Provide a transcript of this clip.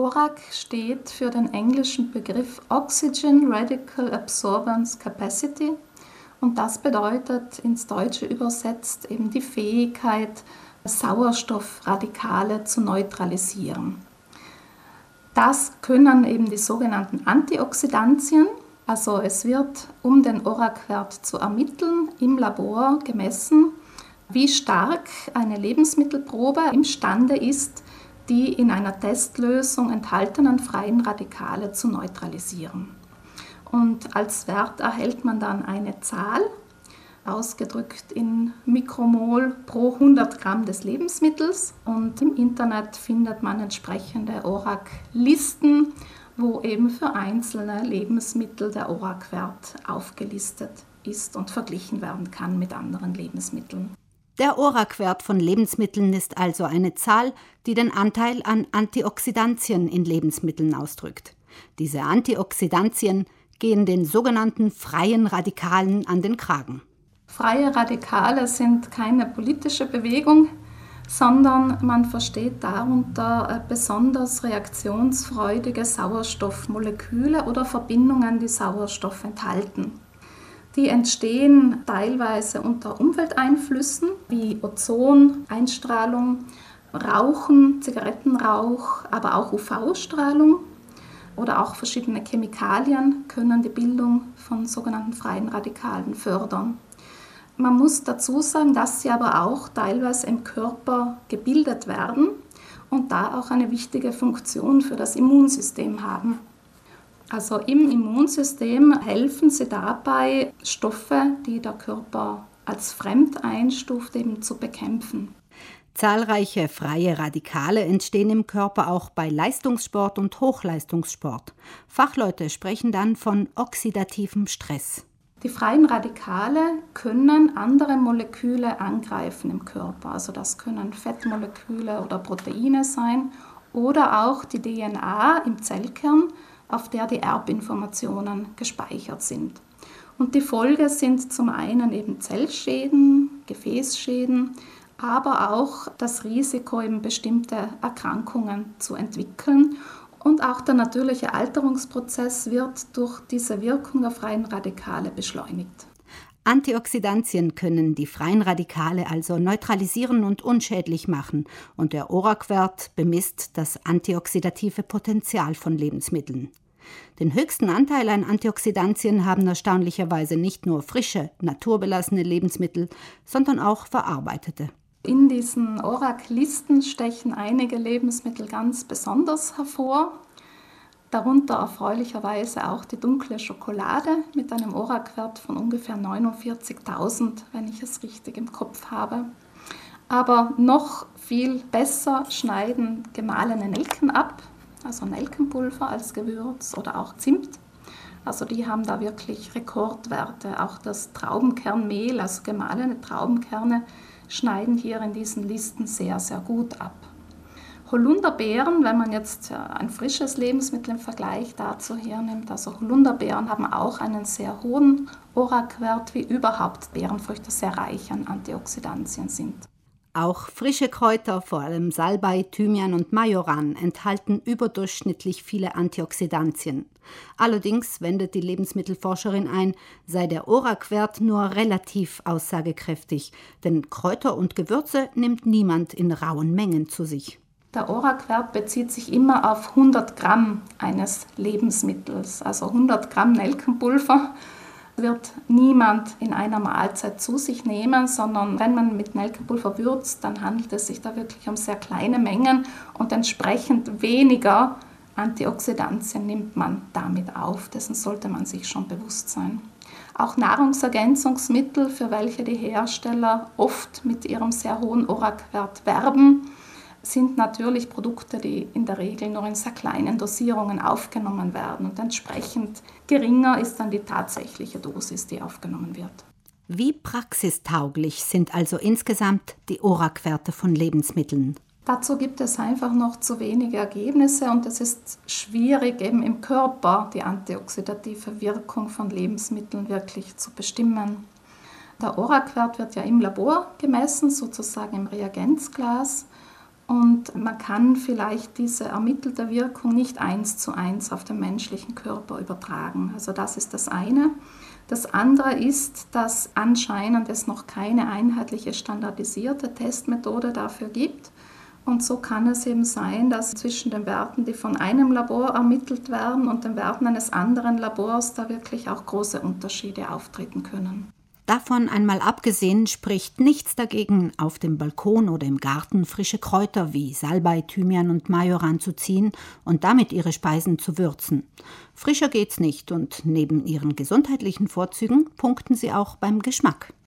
ORAC steht für den englischen Begriff Oxygen Radical Absorbance Capacity und das bedeutet ins Deutsche übersetzt eben die Fähigkeit, Sauerstoffradikale zu neutralisieren. Das können eben die sogenannten Antioxidantien, also es wird, um den ORAC-Wert zu ermitteln, im Labor gemessen, wie stark eine Lebensmittelprobe imstande ist, die in einer Testlösung enthaltenen freien Radikale zu neutralisieren. Und als Wert erhält man dann eine Zahl, ausgedrückt in Mikromol pro 100 Gramm des Lebensmittels. Und im Internet findet man entsprechende ORAC-Listen, wo eben für einzelne Lebensmittel der ORAC-Wert aufgelistet ist und verglichen werden kann mit anderen Lebensmitteln. Der ORAC-Wert von Lebensmitteln ist also eine Zahl, die den Anteil an Antioxidantien in Lebensmitteln ausdrückt. Diese Antioxidantien gehen den sogenannten freien Radikalen an den Kragen. Freie Radikale sind keine politische Bewegung, sondern man versteht darunter äh, besonders reaktionsfreudige Sauerstoffmoleküle oder Verbindungen, die Sauerstoff enthalten. Die entstehen teilweise unter Umwelteinflüssen wie Ozon, Einstrahlung, Rauchen, Zigarettenrauch, aber auch UV-Strahlung oder auch verschiedene Chemikalien können die Bildung von sogenannten freien Radikalen fördern. Man muss dazu sagen, dass sie aber auch teilweise im Körper gebildet werden und da auch eine wichtige Funktion für das Immunsystem haben. Also im Immunsystem helfen sie dabei, Stoffe, die der Körper als fremd einstuft, eben zu bekämpfen. Zahlreiche freie Radikale entstehen im Körper auch bei Leistungssport und Hochleistungssport. Fachleute sprechen dann von oxidativem Stress. Die freien Radikale können andere Moleküle angreifen im Körper. Also das können Fettmoleküle oder Proteine sein oder auch die DNA im Zellkern, auf der die Erbinformationen gespeichert sind. Und die Folge sind zum einen eben Zellschäden, Gefäßschäden, aber auch das Risiko, eben bestimmte Erkrankungen zu entwickeln und auch der natürliche Alterungsprozess wird durch diese Wirkung der freien Radikale beschleunigt. Antioxidantien können die freien Radikale also neutralisieren und unschädlich machen, und der ORAC-Wert bemisst das antioxidative Potenzial von Lebensmitteln. Den höchsten Anteil an Antioxidantien haben erstaunlicherweise nicht nur frische, naturbelassene Lebensmittel, sondern auch verarbeitete. In diesen ORAC-Listen stechen einige Lebensmittel ganz besonders hervor. Darunter erfreulicherweise auch die dunkle Schokolade mit einem ORAC-Wert von ungefähr 49.000, wenn ich es richtig im Kopf habe. Aber noch viel besser schneiden gemahlene Nelken ab, also Nelkenpulver als Gewürz oder auch Zimt. Also die haben da wirklich Rekordwerte. Auch das Traubenkernmehl, also gemahlene Traubenkerne, schneiden hier in diesen Listen sehr, sehr gut ab. Holunderbeeren, wenn man jetzt ein frisches Lebensmittel im Vergleich dazu hernimmt, also Holunderbeeren haben auch einen sehr hohen ORAC-Wert, wie überhaupt Beerenfrüchte sehr reich an Antioxidantien sind. Auch frische Kräuter, vor allem Salbei, Thymian und Majoran, enthalten überdurchschnittlich viele Antioxidantien. Allerdings wendet die Lebensmittelforscherin ein, sei der ORAC-Wert nur relativ aussagekräftig, denn Kräuter und Gewürze nimmt niemand in rauen Mengen zu sich. Der ORAC-Wert bezieht sich immer auf 100 Gramm eines Lebensmittels, also 100 Gramm Nelkenpulver wird niemand in einer Mahlzeit zu sich nehmen, sondern wenn man mit Nelkenpulver würzt, dann handelt es sich da wirklich um sehr kleine Mengen und entsprechend weniger Antioxidantien nimmt man damit auf. Dessen sollte man sich schon bewusst sein. Auch Nahrungsergänzungsmittel, für welche die Hersteller oft mit ihrem sehr hohen ORAC-Wert werben, sind natürlich Produkte, die in der Regel nur in sehr kleinen Dosierungen aufgenommen werden und entsprechend geringer ist dann die tatsächliche Dosis, die aufgenommen wird. Wie praxistauglich sind also insgesamt die ORAC-Werte von Lebensmitteln? Dazu gibt es einfach noch zu wenige Ergebnisse und es ist schwierig, eben im Körper die antioxidative Wirkung von Lebensmitteln wirklich zu bestimmen. Der ORAC-Wert wird ja im Labor gemessen, sozusagen im Reagenzglas. Und man kann vielleicht diese ermittelte Wirkung nicht eins zu eins auf den menschlichen Körper übertragen. Also das ist das eine. Das andere ist, dass anscheinend es noch keine einheitliche standardisierte Testmethode dafür gibt. Und so kann es eben sein, dass zwischen den Werten, die von einem Labor ermittelt werden und den Werten eines anderen Labors, da wirklich auch große Unterschiede auftreten können. Davon einmal abgesehen spricht nichts dagegen, auf dem Balkon oder im Garten frische Kräuter wie Salbei, Thymian und Majoran zu ziehen und damit ihre Speisen zu würzen. Frischer geht's nicht und neben ihren gesundheitlichen Vorzügen punkten sie auch beim Geschmack.